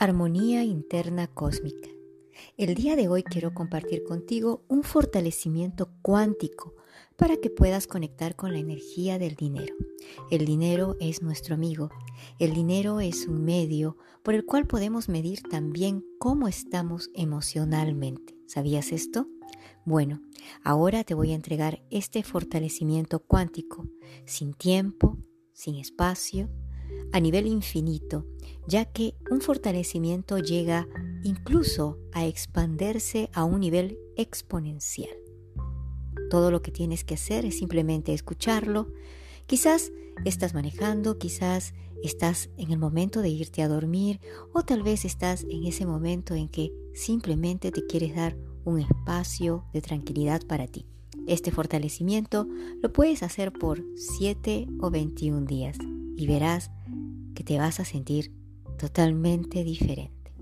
Armonía interna cósmica. El día de hoy quiero compartir contigo un fortalecimiento cuántico para que puedas conectar con la energía del dinero. El dinero es nuestro amigo. El dinero es un medio por el cual podemos medir también cómo estamos emocionalmente. ¿Sabías esto? Bueno, ahora te voy a entregar este fortalecimiento cuántico, sin tiempo, sin espacio, a nivel infinito, ya que un fortalecimiento llega incluso a expandirse a un nivel exponencial. Todo lo que tienes que hacer es simplemente escucharlo. Quizás estás manejando, quizás estás en el momento de irte a dormir o tal vez estás en ese momento en que simplemente te quieres dar un espacio de tranquilidad para ti. Este fortalecimiento lo puedes hacer por 7 o 21 días y verás que te vas a sentir totalmente diferente.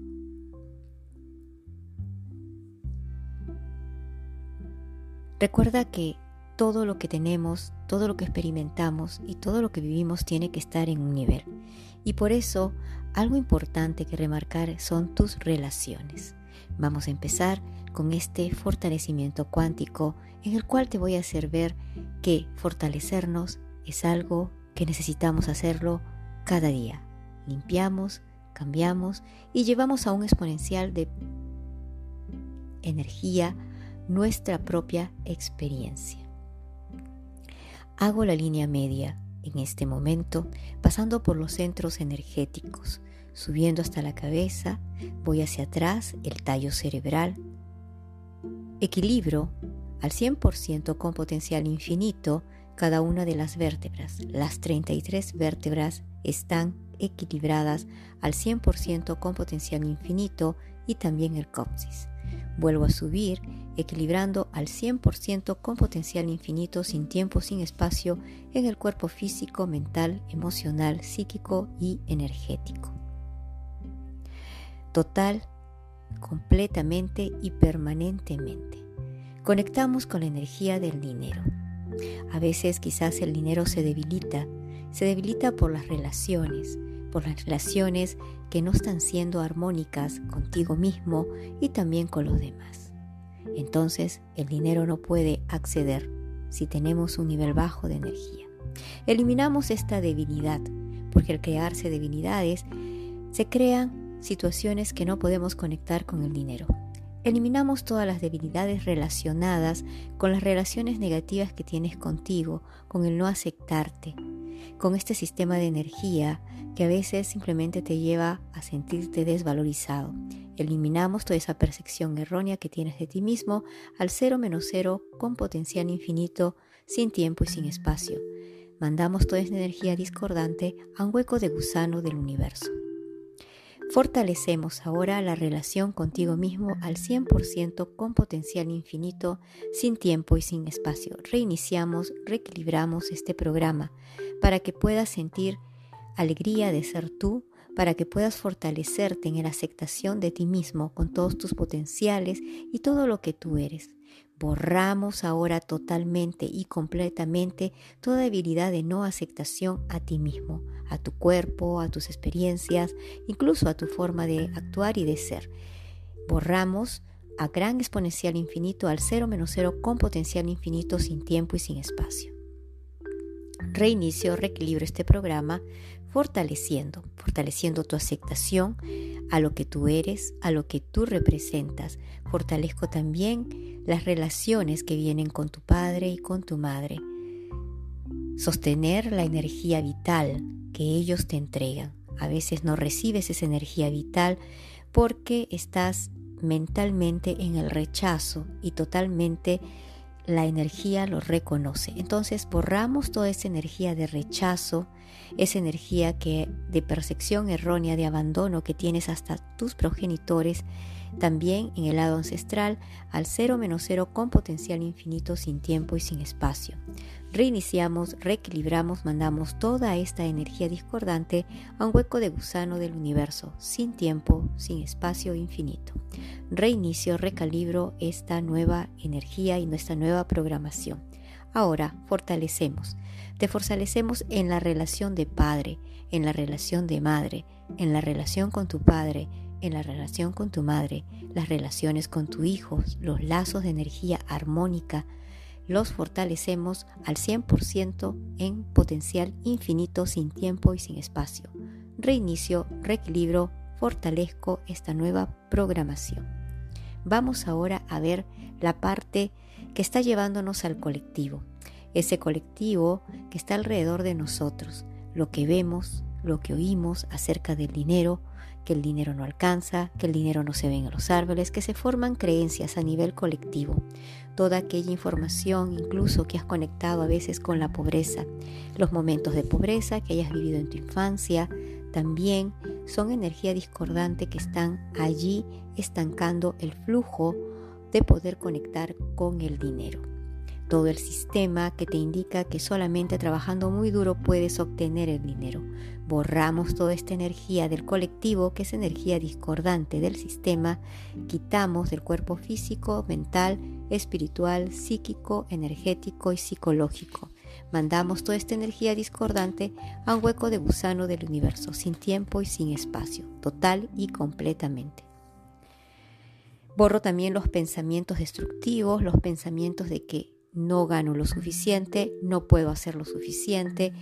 Recuerda que todo lo que tenemos, todo lo que experimentamos y todo lo que vivimos tiene que estar en un nivel. Y por eso algo importante que remarcar son tus relaciones. Vamos a empezar con este fortalecimiento cuántico en el cual te voy a hacer ver que fortalecernos es algo que necesitamos hacerlo cada día. Limpiamos, cambiamos y llevamos a un exponencial de energía nuestra propia experiencia. Hago la línea media en este momento, pasando por los centros energéticos, subiendo hasta la cabeza, voy hacia atrás, el tallo cerebral, equilibro al 100% con potencial infinito cada una de las vértebras. Las 33 vértebras están equilibradas al 100% con potencial infinito y también el coxis. Vuelvo a subir, equilibrando al 100% con potencial infinito, sin tiempo, sin espacio, en el cuerpo físico, mental, emocional, psíquico y energético. Total, completamente y permanentemente. Conectamos con la energía del dinero. A veces quizás el dinero se debilita, se debilita por las relaciones, por las relaciones que no están siendo armónicas contigo mismo y también con los demás. Entonces el dinero no puede acceder si tenemos un nivel bajo de energía. Eliminamos esta debilidad, porque al crearse debilidades se crean situaciones que no podemos conectar con el dinero. Eliminamos todas las debilidades relacionadas con las relaciones negativas que tienes contigo, con el no aceptarte, con este sistema de energía que a veces simplemente te lleva a sentirte desvalorizado. Eliminamos toda esa percepción errónea que tienes de ti mismo al cero menos cero con potencial infinito, sin tiempo y sin espacio. Mandamos toda esa energía discordante a un hueco de gusano del universo. Fortalecemos ahora la relación contigo mismo al 100% con potencial infinito, sin tiempo y sin espacio. Reiniciamos, reequilibramos este programa para que puedas sentir alegría de ser tú, para que puedas fortalecerte en la aceptación de ti mismo con todos tus potenciales y todo lo que tú eres. Borramos ahora totalmente y completamente toda habilidad de no aceptación a ti mismo, a tu cuerpo, a tus experiencias, incluso a tu forma de actuar y de ser. Borramos a gran exponencial infinito al cero menos cero con potencial infinito sin tiempo y sin espacio. Reinicio, reequilibro este programa fortaleciendo, fortaleciendo tu aceptación a lo que tú eres, a lo que tú representas. Fortalezco también las relaciones que vienen con tu padre y con tu madre. Sostener la energía vital que ellos te entregan. A veces no recibes esa energía vital porque estás mentalmente en el rechazo y totalmente la energía lo reconoce. Entonces borramos toda esa energía de rechazo, esa energía que de percepción errónea de abandono que tienes hasta tus progenitores, también en el lado ancestral al cero menos cero con potencial infinito sin tiempo y sin espacio. Reiniciamos, reequilibramos, mandamos toda esta energía discordante a un hueco de gusano del universo, sin tiempo, sin espacio infinito. Reinicio, recalibro esta nueva energía y nuestra nueva programación. Ahora fortalecemos. Te fortalecemos en la relación de padre, en la relación de madre, en la relación con tu padre, en la relación con tu madre, las relaciones con tu hijo, los lazos de energía armónica, los fortalecemos al 100% en potencial infinito sin tiempo y sin espacio. Reinicio, reequilibro, fortalezco esta nueva programación. Vamos ahora a ver la parte que está llevándonos al colectivo, ese colectivo que está alrededor de nosotros, lo que vemos, lo que oímos acerca del dinero, que el dinero no alcanza, que el dinero no se ve en los árboles, que se forman creencias a nivel colectivo. Toda aquella información incluso que has conectado a veces con la pobreza, los momentos de pobreza que hayas vivido en tu infancia, también son energía discordante que están allí estancando el flujo de poder conectar con el dinero todo el sistema que te indica que solamente trabajando muy duro puedes obtener el dinero. Borramos toda esta energía del colectivo, que es energía discordante del sistema, quitamos del cuerpo físico, mental, espiritual, psíquico, energético y psicológico. Mandamos toda esta energía discordante a un hueco de gusano del universo, sin tiempo y sin espacio, total y completamente. Borro también los pensamientos destructivos, los pensamientos de que no gano lo suficiente, no puedo hacer lo suficiente,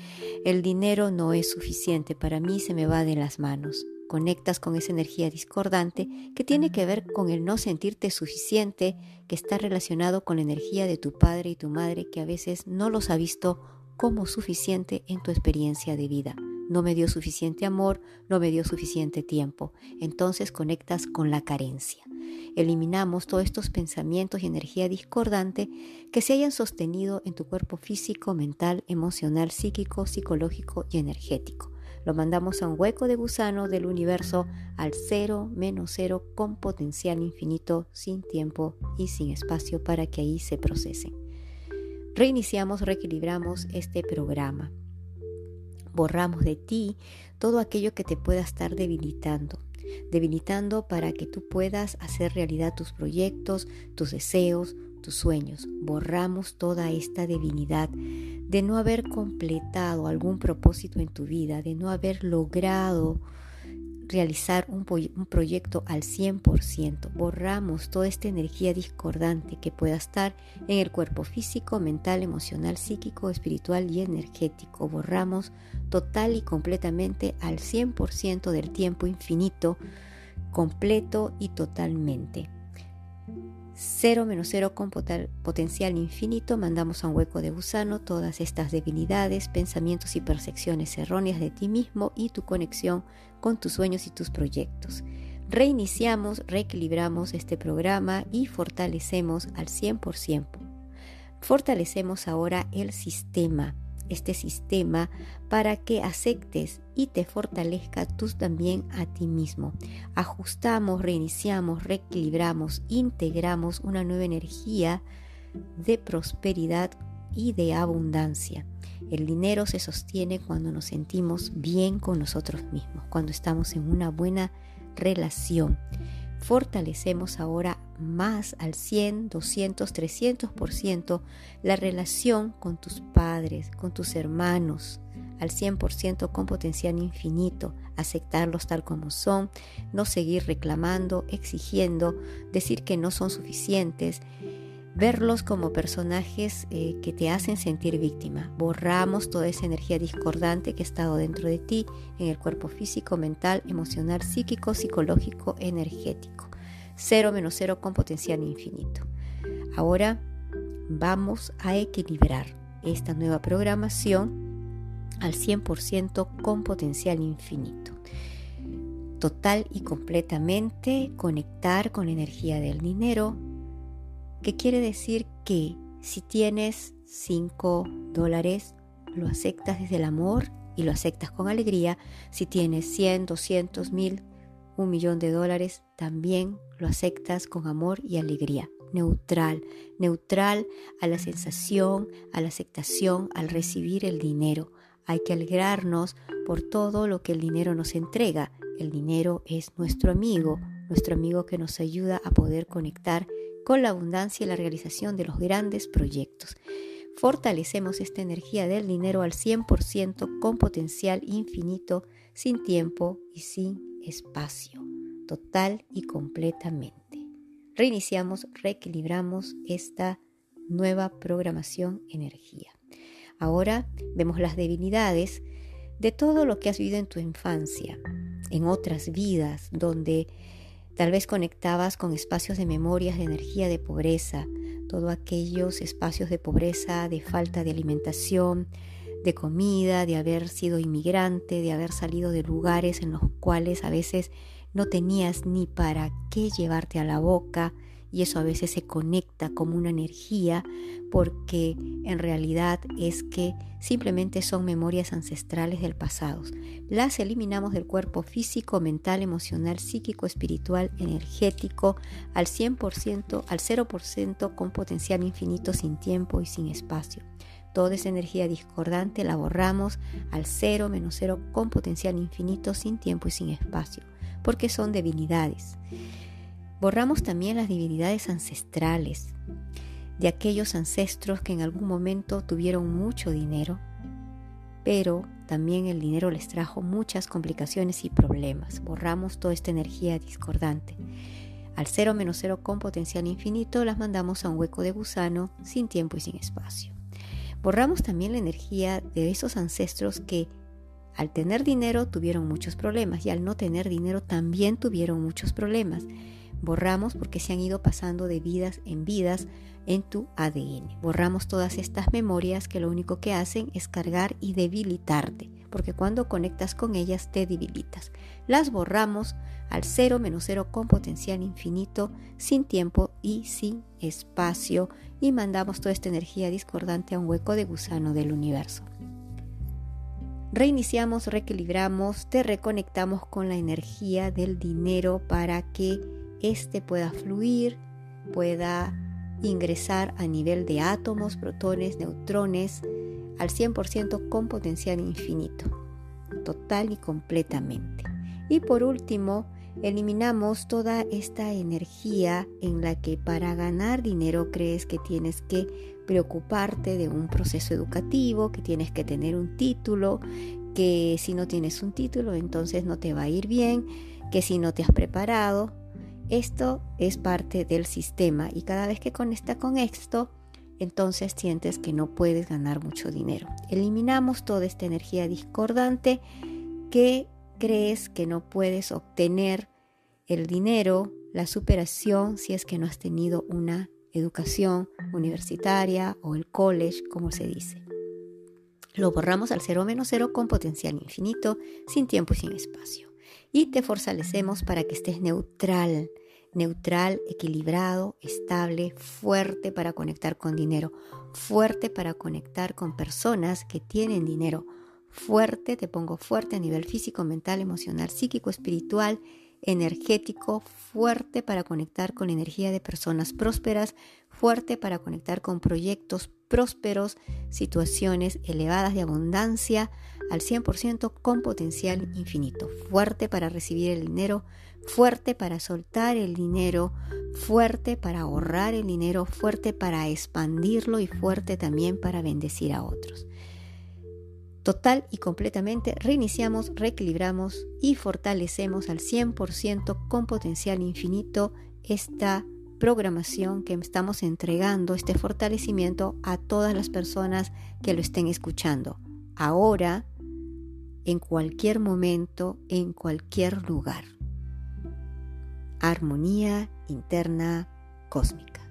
el dinero no es suficiente, para mí se me va de las manos. Conectas con esa energía discordante que tiene que ver con el no sentirte suficiente, que está relacionado con la energía de tu padre y tu madre que a veces no los ha visto como suficiente en tu experiencia de vida. No me dio suficiente amor, no me dio suficiente tiempo. Entonces conectas con la carencia. Eliminamos todos estos pensamientos y energía discordante que se hayan sostenido en tu cuerpo físico, mental, emocional, psíquico, psicológico y energético. Lo mandamos a un hueco de gusano del universo al cero menos cero con potencial infinito, sin tiempo y sin espacio para que ahí se procesen. Reiniciamos, reequilibramos este programa. Borramos de ti todo aquello que te pueda estar debilitando debilitando para que tú puedas hacer realidad tus proyectos, tus deseos, tus sueños. Borramos toda esta debilidad de no haber completado algún propósito en tu vida, de no haber logrado realizar un, proyecto al 100%. Borramos toda esta energía discordante que pueda estar en el cuerpo físico, mental, emocional, psíquico, espiritual y energético. Borramos total y completamente al 100% del tiempo infinito, completo y totalmente. Cero menos cero con potencial infinito, mandamos a un hueco de gusano todas estas debilidades, pensamientos y percepciones erróneas de ti mismo y tu conexión con tus sueños y tus proyectos. Reiniciamos, reequilibramos este programa y fortalecemos al 100%. Fortalecemos ahora el sistema este sistema para que aceptes y te fortalezca tú también a ti mismo. Ajustamos, reiniciamos, reequilibramos, integramos una nueva energía de prosperidad y de abundancia. El dinero se sostiene cuando nos sentimos bien con nosotros mismos, cuando estamos en una buena relación. Fortalecemos ahora más al 100, 200, 300% la relación con tus padres, con tus hermanos, al 100% con potencial infinito, aceptarlos tal como son, no seguir reclamando, exigiendo, decir que no son suficientes, verlos como personajes eh, que te hacen sentir víctima. Borramos toda esa energía discordante que ha estado dentro de ti, en el cuerpo físico, mental, emocional, psíquico, psicológico, energético cero menos cero con potencial infinito. Ahora vamos a equilibrar esta nueva programación al 100% con potencial infinito. Total y completamente conectar con la energía del dinero, que quiere decir que si tienes 5 dólares, lo aceptas desde el amor y lo aceptas con alegría. Si tienes 100, 200, 1000, un millón de dólares, también lo aceptas con amor y alegría. Neutral, neutral a la sensación, a la aceptación, al recibir el dinero. Hay que alegrarnos por todo lo que el dinero nos entrega. El dinero es nuestro amigo, nuestro amigo que nos ayuda a poder conectar con la abundancia y la realización de los grandes proyectos. Fortalecemos esta energía del dinero al 100% con potencial infinito, sin tiempo y sin espacio. Total y completamente. Reiniciamos, reequilibramos esta nueva programación energía. Ahora vemos las debilidades de todo lo que has vivido en tu infancia, en otras vidas, donde tal vez conectabas con espacios de memorias de energía de pobreza, todos aquellos espacios de pobreza, de falta de alimentación, de comida, de haber sido inmigrante, de haber salido de lugares en los cuales a veces no tenías ni para qué llevarte a la boca, y eso a veces se conecta como una energía porque en realidad es que simplemente son memorias ancestrales del pasado. Las eliminamos del cuerpo físico, mental, emocional, psíquico, espiritual, energético al 100%, al 0% con potencial infinito sin tiempo y sin espacio. Toda esa energía discordante la borramos al 0 menos 0 con potencial infinito sin tiempo y sin espacio, porque son debilidades. Borramos también las divinidades ancestrales, de aquellos ancestros que en algún momento tuvieron mucho dinero, pero también el dinero les trajo muchas complicaciones y problemas. Borramos toda esta energía discordante. Al cero menos cero con potencial infinito las mandamos a un hueco de gusano sin tiempo y sin espacio. Borramos también la energía de esos ancestros que al tener dinero tuvieron muchos problemas y al no tener dinero también tuvieron muchos problemas. Borramos porque se han ido pasando de vidas en vidas en tu ADN. Borramos todas estas memorias que lo único que hacen es cargar y debilitarte, porque cuando conectas con ellas te debilitas. Las borramos al cero menos cero con potencial infinito, sin tiempo y sin espacio, y mandamos toda esta energía discordante a un hueco de gusano del universo. Reiniciamos, reequilibramos, te reconectamos con la energía del dinero para que este pueda fluir, pueda ingresar a nivel de átomos, protones, neutrones, al 100% con potencial infinito, total y completamente. Y por último, eliminamos toda esta energía en la que para ganar dinero crees que tienes que preocuparte de un proceso educativo, que tienes que tener un título, que si no tienes un título entonces no te va a ir bien, que si no te has preparado, esto es parte del sistema y cada vez que conecta con esto, entonces sientes que no puedes ganar mucho dinero. Eliminamos toda esta energía discordante. Que crees que no puedes obtener el dinero, la superación, si es que no has tenido una educación universitaria o el college, como se dice. Lo borramos al cero menos cero con potencial infinito, sin tiempo y sin espacio y te fortalecemos para que estés neutral, neutral, equilibrado, estable, fuerte para conectar con dinero, fuerte para conectar con personas que tienen dinero, fuerte, te pongo fuerte a nivel físico, mental, emocional, psíquico, espiritual, energético, fuerte para conectar con la energía de personas prósperas, fuerte para conectar con proyectos prósperos, situaciones elevadas de abundancia al 100% con potencial infinito, fuerte para recibir el dinero, fuerte para soltar el dinero, fuerte para ahorrar el dinero, fuerte para expandirlo y fuerte también para bendecir a otros. Total y completamente reiniciamos, reequilibramos y fortalecemos al 100% con potencial infinito esta programación que estamos entregando, este fortalecimiento a todas las personas que lo estén escuchando. Ahora, en cualquier momento, en cualquier lugar. Armonía interna cósmica.